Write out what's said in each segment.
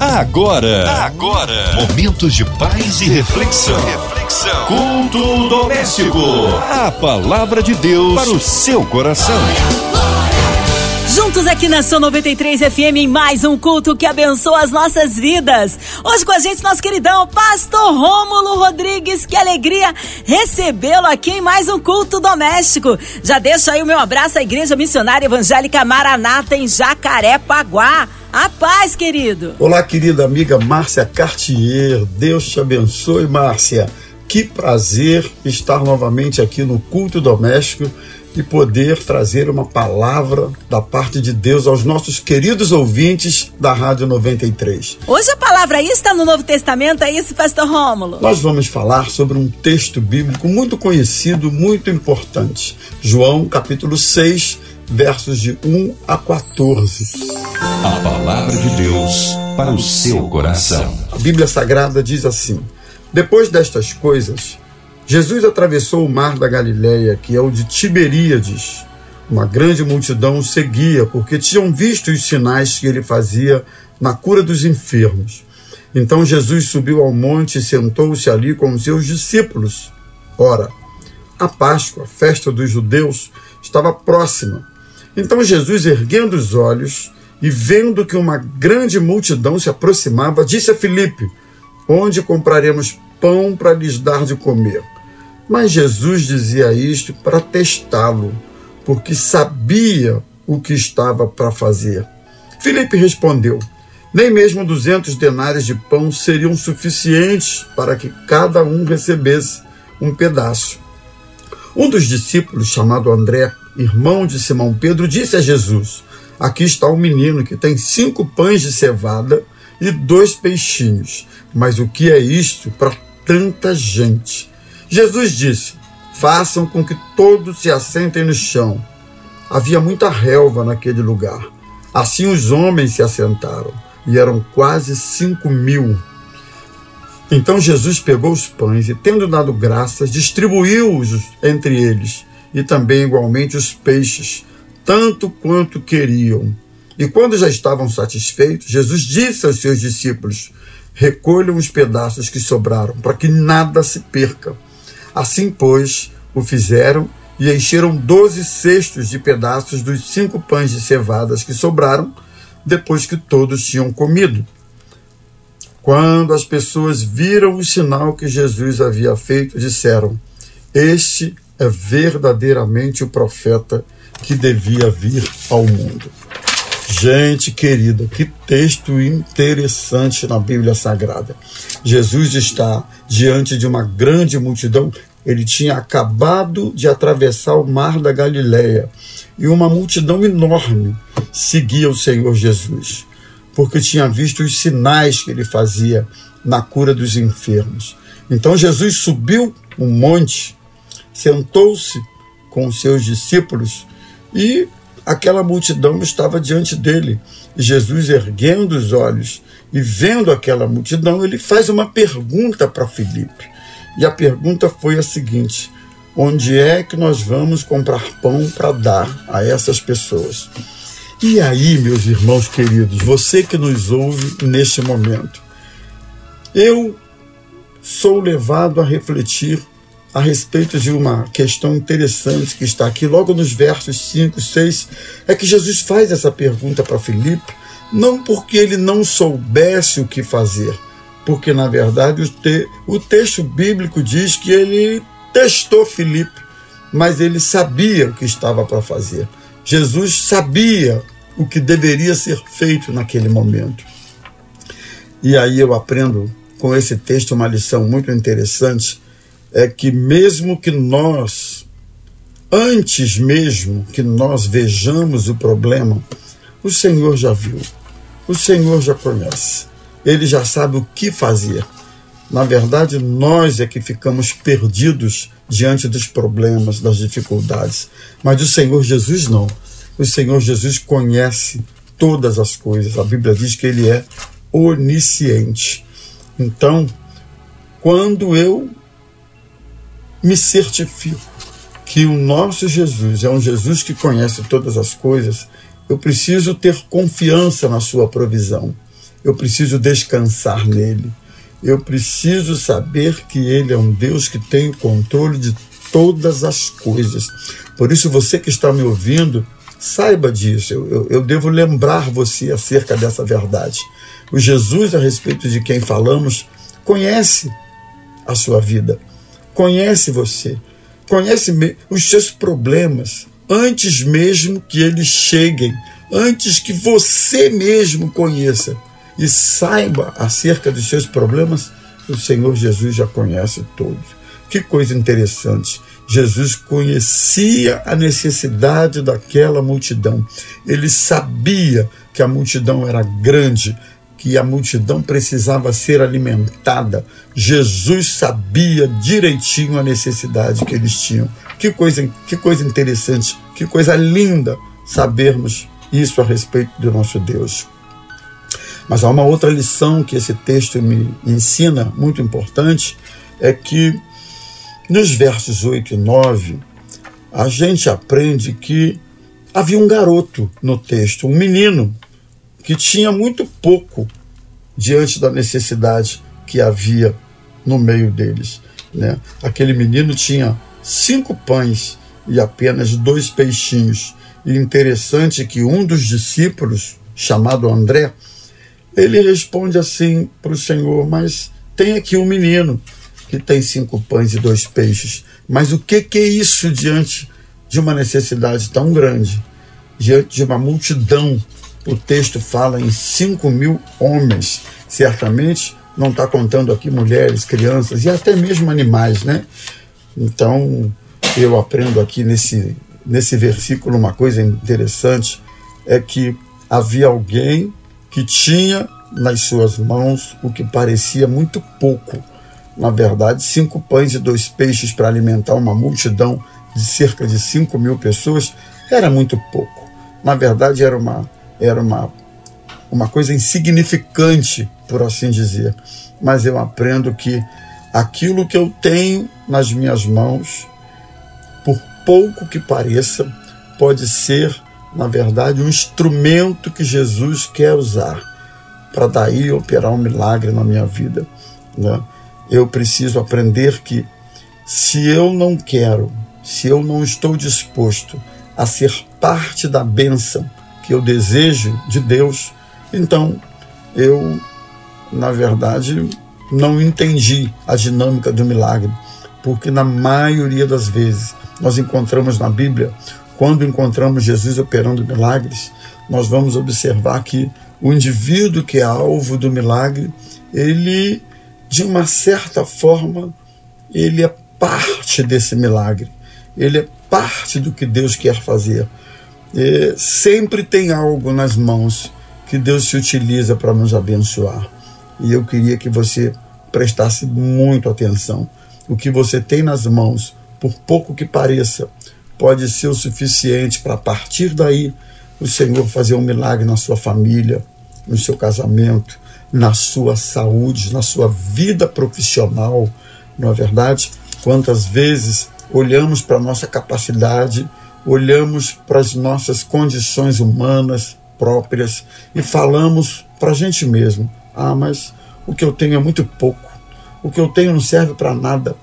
Agora, agora, momentos de paz e reflexão. reflexão. Culto doméstico. A palavra de Deus para o seu coração. Juntos aqui na São 93 FM em mais um culto que abençoa as nossas vidas. Hoje com a gente nosso queridão Pastor Rômulo Rodrigues. Que alegria recebê-lo aqui em mais um culto doméstico. Já deixo aí o meu abraço à Igreja Missionária Evangélica Maranata em Jacarepaguá. A paz, querido. Olá, querida amiga Márcia Cartier. Deus te abençoe, Márcia. Que prazer estar novamente aqui no culto doméstico e poder trazer uma palavra da parte de Deus aos nossos queridos ouvintes da Rádio 93. Hoje a palavra aí está no Novo Testamento, é isso, Pastor Rômulo? Nós vamos falar sobre um texto bíblico muito conhecido, muito importante. João, capítulo 6, versos de 1 a 14. A palavra de Deus para o seu coração. A Bíblia Sagrada diz assim: Depois destas coisas, Jesus atravessou o mar da Galileia, que é o de Tiberíades. Uma grande multidão o seguia, porque tinham visto os sinais que ele fazia na cura dos enfermos. Então Jesus subiu ao monte e sentou-se ali com os seus discípulos. Ora, a Páscoa, a festa dos judeus, estava próxima. Então Jesus, erguendo os olhos e vendo que uma grande multidão se aproximava, disse a Filipe: Onde compraremos pão para lhes dar de comer? Mas Jesus dizia isto para testá-lo, porque sabia o que estava para fazer. Filipe respondeu: Nem mesmo duzentos denários de pão seriam suficientes para que cada um recebesse um pedaço. Um dos discípulos, chamado André, irmão de Simão Pedro, disse a Jesus: Aqui está um menino que tem cinco pães de cevada e dois peixinhos. Mas o que é isto para tanta gente? Jesus disse: Façam com que todos se assentem no chão. Havia muita relva naquele lugar. Assim os homens se assentaram, e eram quase cinco mil. Então Jesus pegou os pães e, tendo dado graças, distribuiu-os entre eles e também igualmente os peixes, tanto quanto queriam. E quando já estavam satisfeitos, Jesus disse aos seus discípulos: Recolham os pedaços que sobraram, para que nada se perca. Assim, pois, o fizeram e encheram doze cestos de pedaços dos cinco pães de cevadas que sobraram, depois que todos tinham comido. Quando as pessoas viram o sinal que Jesus havia feito, disseram: Este é verdadeiramente o profeta que devia vir ao mundo. Gente querida, que texto interessante na Bíblia Sagrada. Jesus está diante de uma grande multidão. Ele tinha acabado de atravessar o mar da Galileia e uma multidão enorme seguia o Senhor Jesus, porque tinha visto os sinais que ele fazia na cura dos enfermos. Então Jesus subiu um monte sentou-se com os seus discípulos e aquela multidão estava diante dele. Jesus, erguendo os olhos e vendo aquela multidão, ele faz uma pergunta para Filipe. E a pergunta foi a seguinte: onde é que nós vamos comprar pão para dar a essas pessoas? E aí, meus irmãos queridos, você que nos ouve neste momento, eu sou levado a refletir a respeito de uma questão interessante que está aqui, logo nos versos 5, 6, é que Jesus faz essa pergunta para Filipe, não porque ele não soubesse o que fazer, porque na verdade o, te, o texto bíblico diz que ele testou Filipe, mas ele sabia o que estava para fazer. Jesus sabia o que deveria ser feito naquele momento. E aí eu aprendo com esse texto uma lição muito interessante é que mesmo que nós, antes mesmo que nós vejamos o problema, o Senhor já viu, o Senhor já conhece, ele já sabe o que fazer. Na verdade, nós é que ficamos perdidos diante dos problemas, das dificuldades. Mas o Senhor Jesus não. O Senhor Jesus conhece todas as coisas. A Bíblia diz que ele é onisciente. Então, quando eu me certifico que o nosso Jesus é um Jesus que conhece todas as coisas, eu preciso ter confiança na sua provisão. eu preciso descansar nele. Eu preciso saber que ele é um Deus que tem o controle de todas as coisas. Por isso, você que está me ouvindo, saiba disso. Eu, eu, eu devo lembrar você acerca dessa verdade. O Jesus a respeito de quem falamos conhece a sua vida, conhece você, conhece os seus problemas antes mesmo que eles cheguem, antes que você mesmo conheça e saiba acerca dos seus problemas, o Senhor Jesus já conhece todos. Que coisa interessante. Jesus conhecia a necessidade daquela multidão. Ele sabia que a multidão era grande, que a multidão precisava ser alimentada. Jesus sabia direitinho a necessidade que eles tinham. Que coisa, que coisa interessante, que coisa linda sabermos isso a respeito do nosso Deus. Mas há uma outra lição que esse texto me ensina, muito importante, é que nos versos 8 e 9, a gente aprende que havia um garoto no texto, um menino, que tinha muito pouco diante da necessidade que havia no meio deles. Né? Aquele menino tinha cinco pães e apenas dois peixinhos. E interessante que um dos discípulos, chamado André, ele responde assim para o Senhor: Mas tem aqui um menino que tem cinco pães e dois peixes. Mas o que, que é isso diante de uma necessidade tão grande? Diante de uma multidão o texto fala em 5 mil homens. Certamente não está contando aqui mulheres, crianças e até mesmo animais, né? Então, eu aprendo aqui nesse, nesse versículo uma coisa interessante: é que havia alguém que tinha nas suas mãos o que parecia muito pouco. Na verdade, cinco pães e dois peixes para alimentar uma multidão de cerca de 5 mil pessoas era muito pouco. Na verdade, era uma era uma, uma coisa insignificante, por assim dizer. Mas eu aprendo que aquilo que eu tenho nas minhas mãos, por pouco que pareça, pode ser, na verdade, um instrumento que Jesus quer usar para daí operar um milagre na minha vida. Né? Eu preciso aprender que se eu não quero, se eu não estou disposto a ser parte da bênção que eu desejo de Deus, então eu, na verdade, não entendi a dinâmica do milagre, porque na maioria das vezes nós encontramos na Bíblia, quando encontramos Jesus operando milagres, nós vamos observar que o indivíduo que é alvo do milagre, ele, de uma certa forma, ele é parte desse milagre, ele é parte do que Deus quer fazer. É, sempre tem algo nas mãos que Deus se utiliza para nos abençoar. E eu queria que você prestasse muito atenção. O que você tem nas mãos, por pouco que pareça, pode ser o suficiente para, a partir daí, o Senhor fazer um milagre na sua família, no seu casamento, na sua saúde, na sua vida profissional. Não é verdade? Quantas vezes olhamos para a nossa capacidade olhamos para as nossas condições humanas próprias e falamos para a gente mesmo: ah, mas o que eu tenho é muito pouco, o que eu tenho não serve para nada,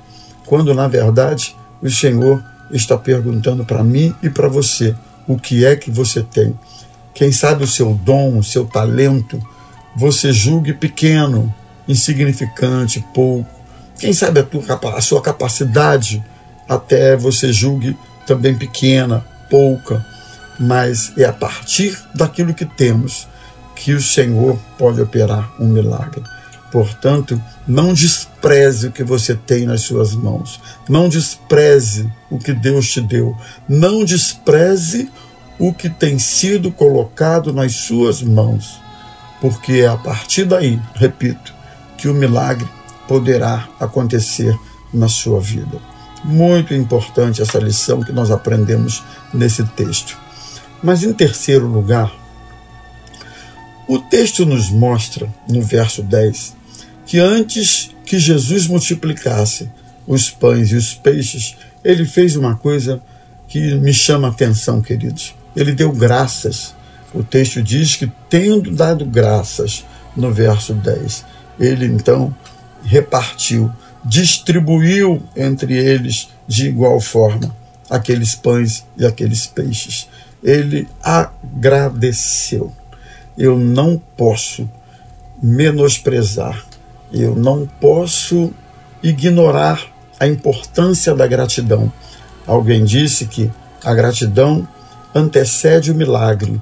quando na verdade o Senhor está perguntando para mim e para você: o que é que você tem? Quem sabe o seu dom, o seu talento, você julgue pequeno, insignificante, pouco. Quem sabe a, tua, a sua capacidade, até você julgue também pequena, pouca, mas é a partir daquilo que temos que o Senhor pode operar um milagre. Portanto, não despreze o que você tem nas suas mãos. Não despreze o que Deus te deu. Não despreze o que tem sido colocado nas suas mãos. Porque é a partir daí, repito, que o milagre poderá acontecer na sua vida. Muito importante essa lição que nós aprendemos nesse texto. Mas, em terceiro lugar, o texto nos mostra, no verso 10, que antes que Jesus multiplicasse os pães e os peixes, ele fez uma coisa que me chama a atenção, queridos. Ele deu graças. O texto diz que, tendo dado graças, no verso 10. Ele então repartiu, distribuiu entre eles de igual forma aqueles pães e aqueles peixes. Ele agradeceu. Eu não posso menosprezar, eu não posso ignorar a importância da gratidão. Alguém disse que a gratidão antecede o milagre.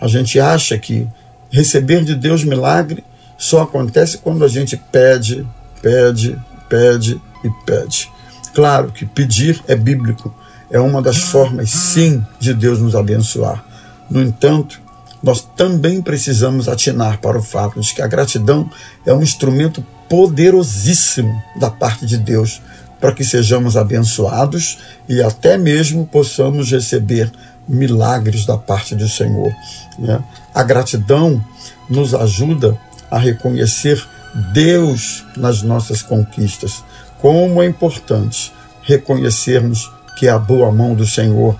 A gente acha que receber de Deus milagre só acontece quando a gente pede, pede, pede e pede. Claro que pedir é bíblico, é uma das formas, sim, de Deus nos abençoar. No entanto, nós também precisamos atinar para o fato de que a gratidão é um instrumento poderosíssimo da parte de Deus para que sejamos abençoados e até mesmo possamos receber milagres da parte do Senhor. Né? A gratidão nos ajuda a reconhecer Deus nas nossas conquistas. Como é importante reconhecermos que é a boa mão do Senhor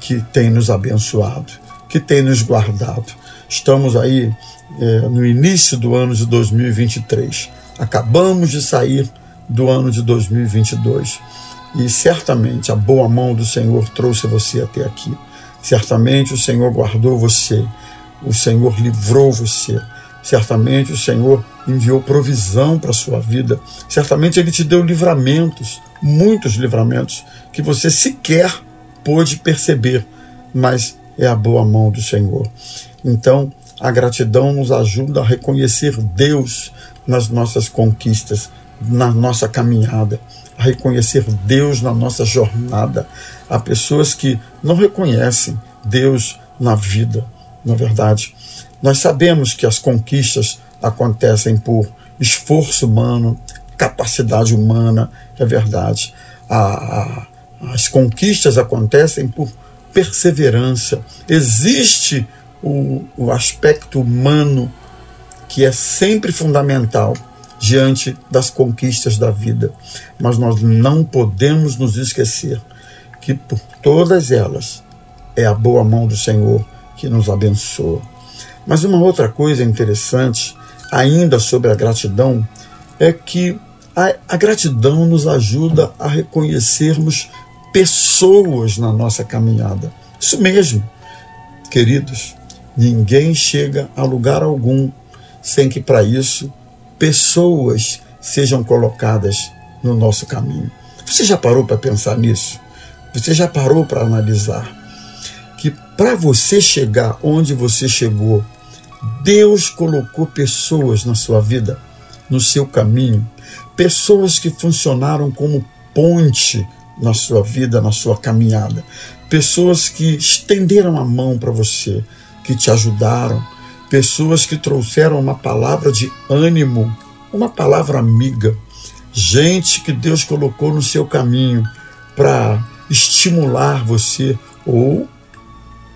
que tem nos abençoado, que tem nos guardado. Estamos aí é, no início do ano de 2023. Acabamos de sair do ano de 2022 e certamente a boa mão do Senhor trouxe você até aqui. Certamente o Senhor guardou você, o Senhor livrou você. Certamente o Senhor enviou provisão para a sua vida. Certamente Ele te deu livramentos, muitos livramentos, que você sequer pôde perceber, mas é a boa mão do Senhor. Então, a gratidão nos ajuda a reconhecer Deus nas nossas conquistas, na nossa caminhada, a reconhecer Deus na nossa jornada. Há pessoas que não reconhecem Deus na vida, na verdade. Nós sabemos que as conquistas acontecem por esforço humano, capacidade humana, é verdade. A, a, as conquistas acontecem por perseverança. Existe o, o aspecto humano que é sempre fundamental diante das conquistas da vida. Mas nós não podemos nos esquecer que por todas elas é a boa mão do Senhor que nos abençoa. Mas uma outra coisa interessante, ainda sobre a gratidão, é que a, a gratidão nos ajuda a reconhecermos pessoas na nossa caminhada. Isso mesmo, queridos, ninguém chega a lugar algum sem que para isso pessoas sejam colocadas no nosso caminho. Você já parou para pensar nisso? Você já parou para analisar que para você chegar onde você chegou, Deus colocou pessoas na sua vida, no seu caminho, pessoas que funcionaram como ponte na sua vida, na sua caminhada, pessoas que estenderam a mão para você, que te ajudaram, pessoas que trouxeram uma palavra de ânimo, uma palavra amiga, gente que Deus colocou no seu caminho para estimular você ou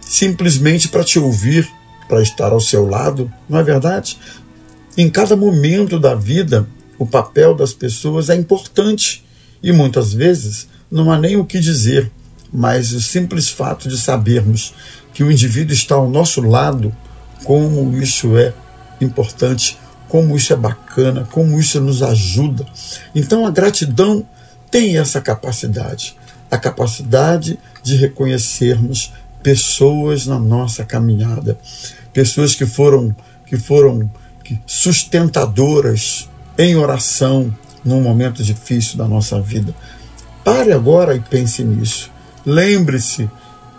simplesmente para te ouvir, para estar ao seu lado, não é verdade? Em cada momento da vida, o papel das pessoas é importante e muitas vezes não há nem o que dizer, mas o simples fato de sabermos que o indivíduo está ao nosso lado como isso é importante, como isso é bacana, como isso nos ajuda. Então a gratidão tem essa capacidade, a capacidade de reconhecermos pessoas na nossa caminhada, pessoas que foram que foram sustentadoras em oração num momento difícil da nossa vida. Pare agora e pense nisso. Lembre-se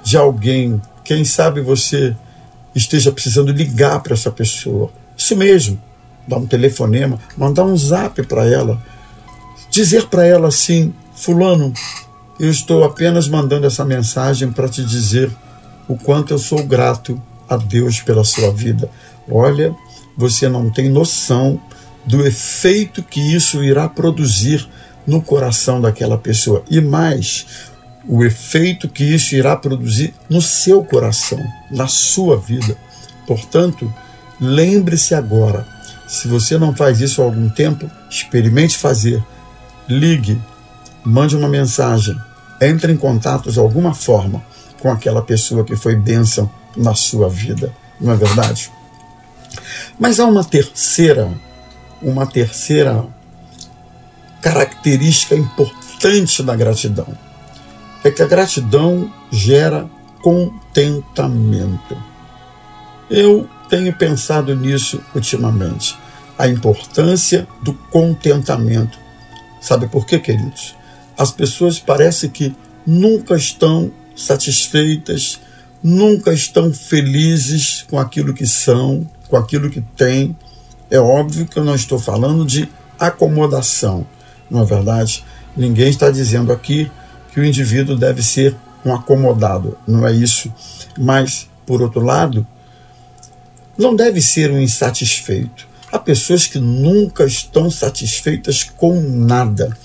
de alguém, quem sabe você esteja precisando ligar para essa pessoa. Isso mesmo, dar um telefonema, mandar um zap para ela, dizer para ela assim: Fulano, eu estou apenas mandando essa mensagem para te dizer o quanto eu sou grato a Deus pela sua vida. Olha, você não tem noção do efeito que isso irá produzir no coração daquela pessoa. E mais, o efeito que isso irá produzir no seu coração, na sua vida. Portanto, lembre-se agora. Se você não faz isso há algum tempo, experimente fazer. Ligue, mande uma mensagem, entre em contato de alguma forma com aquela pessoa que foi bênção na sua vida. Não é verdade? Mas há uma terceira, uma terceira característica importante da gratidão. É que a gratidão gera contentamento. Eu tenho pensado nisso ultimamente. A importância do contentamento. Sabe por quê, queridos? As pessoas parece que nunca estão satisfeitas, nunca estão felizes com aquilo que são, com aquilo que têm. É óbvio que eu não estou falando de acomodação, não é verdade? Ninguém está dizendo aqui que o indivíduo deve ser um acomodado, não é isso. Mas, por outro lado, não deve ser um insatisfeito. Há pessoas que nunca estão satisfeitas com nada.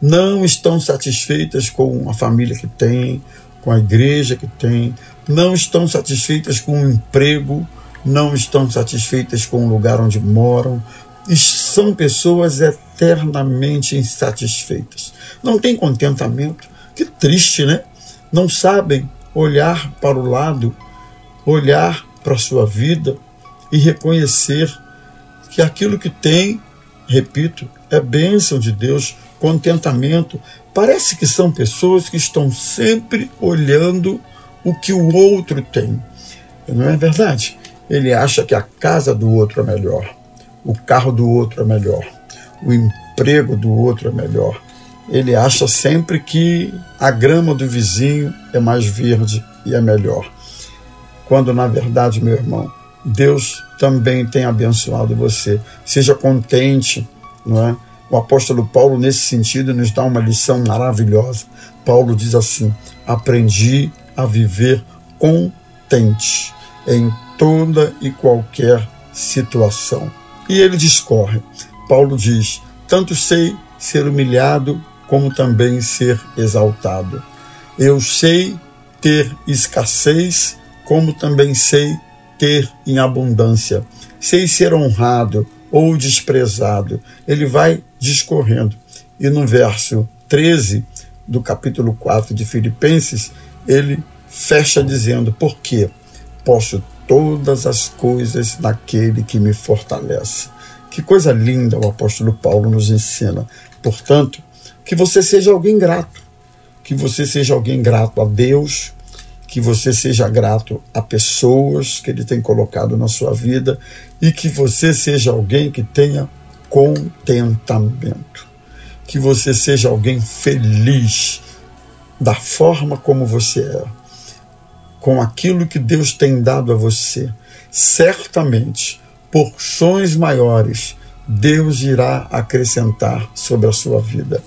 Não estão satisfeitas com a família que tem, com a igreja que tem, não estão satisfeitas com o emprego, não estão satisfeitas com o lugar onde moram, são pessoas eternamente insatisfeitas. Não tem contentamento. Que triste, né? Não sabem olhar para o lado, olhar para a sua vida e reconhecer que aquilo que tem, repito, é bênção de Deus, contentamento. Parece que são pessoas que estão sempre olhando o que o outro tem. Não é verdade? Ele acha que a casa do outro é melhor, o carro do outro é melhor, o emprego do outro é melhor. Ele acha sempre que a grama do vizinho é mais verde e é melhor. Quando na verdade, meu irmão, Deus também tem abençoado você. Seja contente, não é? O apóstolo Paulo, nesse sentido, nos dá uma lição maravilhosa. Paulo diz assim: Aprendi a viver contente em toda e qualquer situação. E ele discorre. Paulo diz: Tanto sei ser humilhado, como também ser exaltado. Eu sei ter escassez, como também sei ter em abundância. Sei ser honrado ou desprezado. Ele vai discorrendo. E no verso 13 do capítulo 4 de Filipenses, ele fecha dizendo: Porque posso todas as coisas naquele que me fortalece. Que coisa linda o apóstolo Paulo nos ensina. Portanto, que você seja alguém grato, que você seja alguém grato a Deus, que você seja grato a pessoas que Ele tem colocado na sua vida e que você seja alguém que tenha contentamento, que você seja alguém feliz da forma como você é, com aquilo que Deus tem dado a você. Certamente, porções maiores Deus irá acrescentar sobre a sua vida.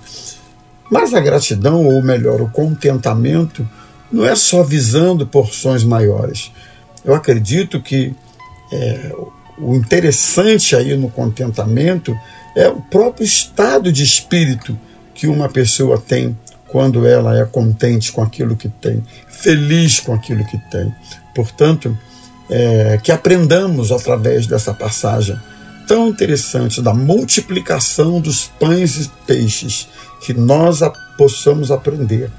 Mas a gratidão, ou melhor, o contentamento, não é só visando porções maiores. Eu acredito que é, o interessante aí no contentamento é o próprio estado de espírito que uma pessoa tem quando ela é contente com aquilo que tem, feliz com aquilo que tem. Portanto, é, que aprendamos através dessa passagem tão interessante da multiplicação dos pães e peixes, que nós a, possamos aprender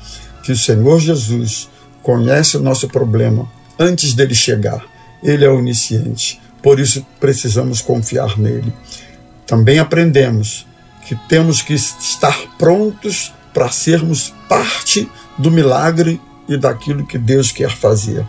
que o Senhor Jesus conhece o nosso problema antes dele chegar. Ele é onisciente, por isso precisamos confiar nele. Também aprendemos que temos que estar prontos para sermos parte do milagre e daquilo que Deus quer fazer.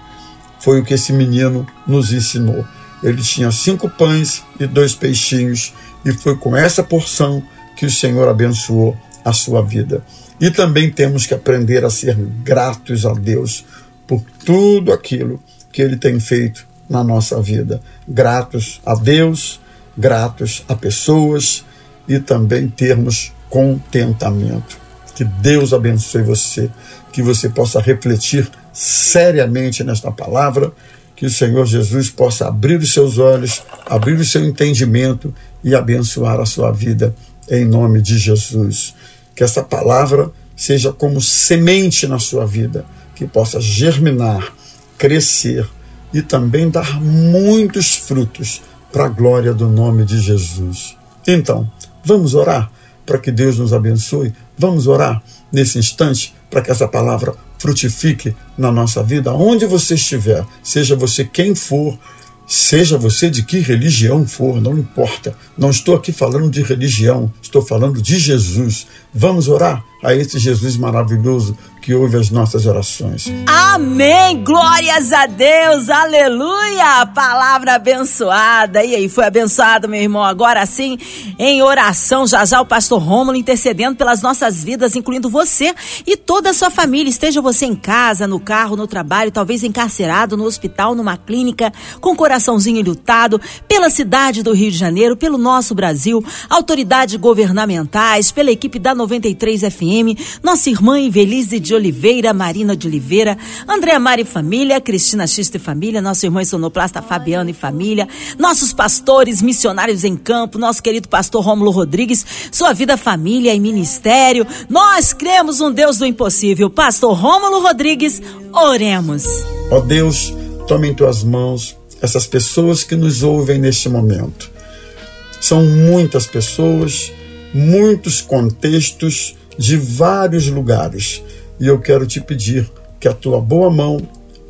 Foi o que esse menino nos ensinou. Ele tinha cinco pães e dois peixinhos, e foi com essa porção que o Senhor abençoou a sua vida. E também temos que aprender a ser gratos a Deus por tudo aquilo que Ele tem feito na nossa vida. Gratos a Deus, gratos a pessoas e também termos contentamento. Que Deus abençoe você, que você possa refletir seriamente nesta palavra, que o Senhor Jesus possa abrir os seus olhos, abrir o seu entendimento e abençoar a sua vida em nome de Jesus que essa palavra seja como semente na sua vida, que possa germinar, crescer e também dar muitos frutos para a glória do nome de Jesus. Então, vamos orar para que Deus nos abençoe? Vamos orar nesse instante para que essa palavra frutifique na nossa vida, onde você estiver, seja você quem for, Seja você de que religião for, não importa. Não estou aqui falando de religião, estou falando de Jesus. Vamos orar a esse Jesus maravilhoso que ouve as nossas orações. Amém! Glórias a Deus! Aleluia! Palavra abençoada. E aí, foi abençoado, meu irmão? Agora sim, em oração, já já o pastor Rômulo intercedendo pelas nossas vidas, incluindo você e toda a sua família. Esteja você em casa, no carro, no trabalho, talvez encarcerado, no hospital, numa clínica, com coraçãozinho lutado, pela cidade do Rio de Janeiro, pelo nosso Brasil, autoridades governamentais, pela equipe da 93 FM, nossa irmã Invelise de Oliveira, Marina de Oliveira, Andréa Mari Família, Cristina Xista e Família, nosso irmão sonoplasta Fabiano e Família, nossos pastores, missionários em campo, nosso querido pastor Rômulo Rodrigues, sua vida, família e ministério. Nós cremos um Deus do impossível. Pastor Rômulo Rodrigues, oremos. Ó Deus, tome em tuas mãos essas pessoas que nos ouvem neste momento. São muitas pessoas muitos contextos de vários lugares. E eu quero te pedir que a tua boa mão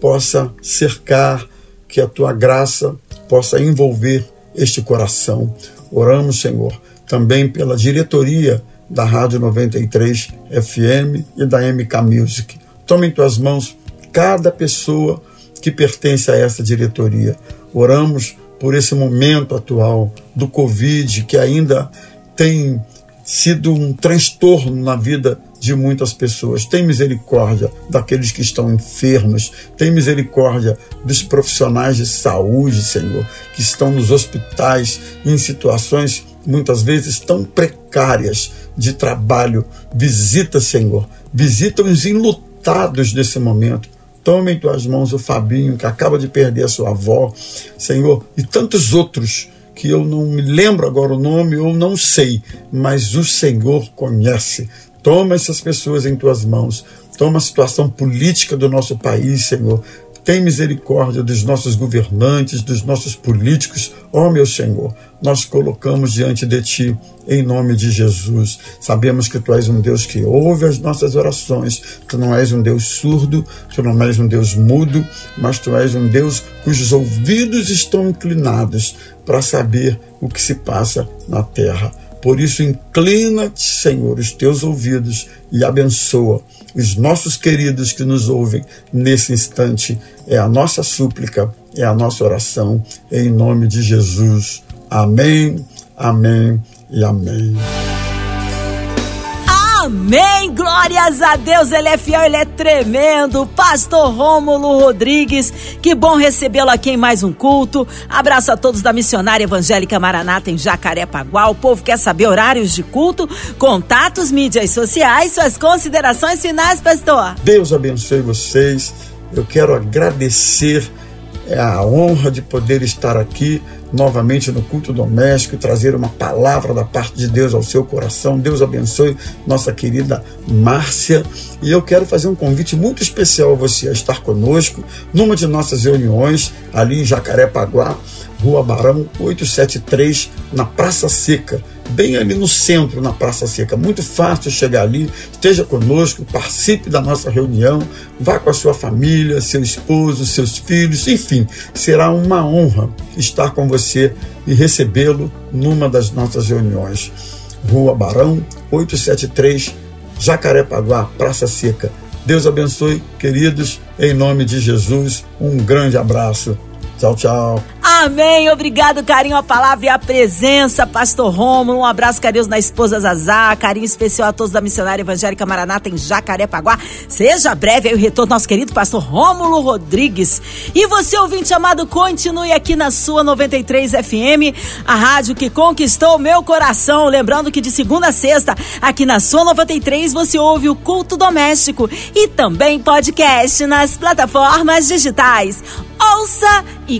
possa cercar, que a tua graça possa envolver este coração. Oramos, Senhor, também pela diretoria da Rádio 93 FM e da MK Music. Tome em tuas mãos cada pessoa que pertence a essa diretoria. Oramos por esse momento atual do Covid que ainda tem sido um transtorno na vida de muitas pessoas. Tem misericórdia daqueles que estão enfermos. Tem misericórdia dos profissionais de saúde, Senhor, que estão nos hospitais em situações muitas vezes tão precárias de trabalho. Visita, Senhor. Visita os enlutados nesse momento. Tome em tuas mãos o Fabinho, que acaba de perder a sua avó, Senhor, e tantos outros que eu não me lembro agora o nome ou não sei, mas o Senhor conhece. Toma essas pessoas em tuas mãos. Toma a situação política do nosso país, Senhor. Tem misericórdia dos nossos governantes, dos nossos políticos. Ó oh, meu Senhor, nós colocamos diante de Ti, em nome de Jesus. Sabemos que Tu és um Deus que ouve as nossas orações. Tu não és um Deus surdo, Tu não és um Deus mudo, mas Tu és um Deus cujos ouvidos estão inclinados para saber o que se passa na terra. Por isso, inclina-te, Senhor, os teus ouvidos e abençoa os nossos queridos que nos ouvem nesse instante. É a nossa súplica, é a nossa oração, em nome de Jesus. Amém, amém e amém. Amém! Glórias a Deus, ele é fiel, ele é tremendo. Pastor Rômulo Rodrigues, que bom recebê-lo aqui em mais um culto. Abraço a todos da Missionária Evangélica Maranata em Jacarepaguá. O povo quer saber horários de culto, contatos, mídias sociais, suas considerações finais, pastor. Deus abençoe vocês. Eu quero agradecer é a honra de poder estar aqui novamente no culto doméstico trazer uma palavra da parte de Deus ao seu coração. Deus abençoe nossa querida Márcia. E eu quero fazer um convite muito especial a você a estar conosco numa de nossas reuniões ali em Jacarepaguá, Rua Barão 873, na Praça Seca bem ali no centro, na Praça Seca. Muito fácil chegar ali. Esteja conosco, participe da nossa reunião, vá com a sua família, seu esposo, seus filhos, enfim, será uma honra estar com você e recebê-lo numa das nossas reuniões. Rua Barão, 873, Jacarepaguá, Praça Seca. Deus abençoe, queridos, em nome de Jesus. Um grande abraço. Tchau, tchau. Amém. Obrigado, carinho, a palavra e a presença, Pastor Romulo. Um abraço carinhoso na esposa Zazá. Carinho especial a todos da Missionária Evangélica Maranata em Jacarepaguá. Seja breve aí o retorno nosso querido Pastor Rômulo Rodrigues. E você, ouvinte amado, continue aqui na sua 93 FM, a rádio que conquistou meu coração. Lembrando que de segunda a sexta, aqui na sua 93, você ouve o culto doméstico e também podcast nas plataformas digitais. Ouça e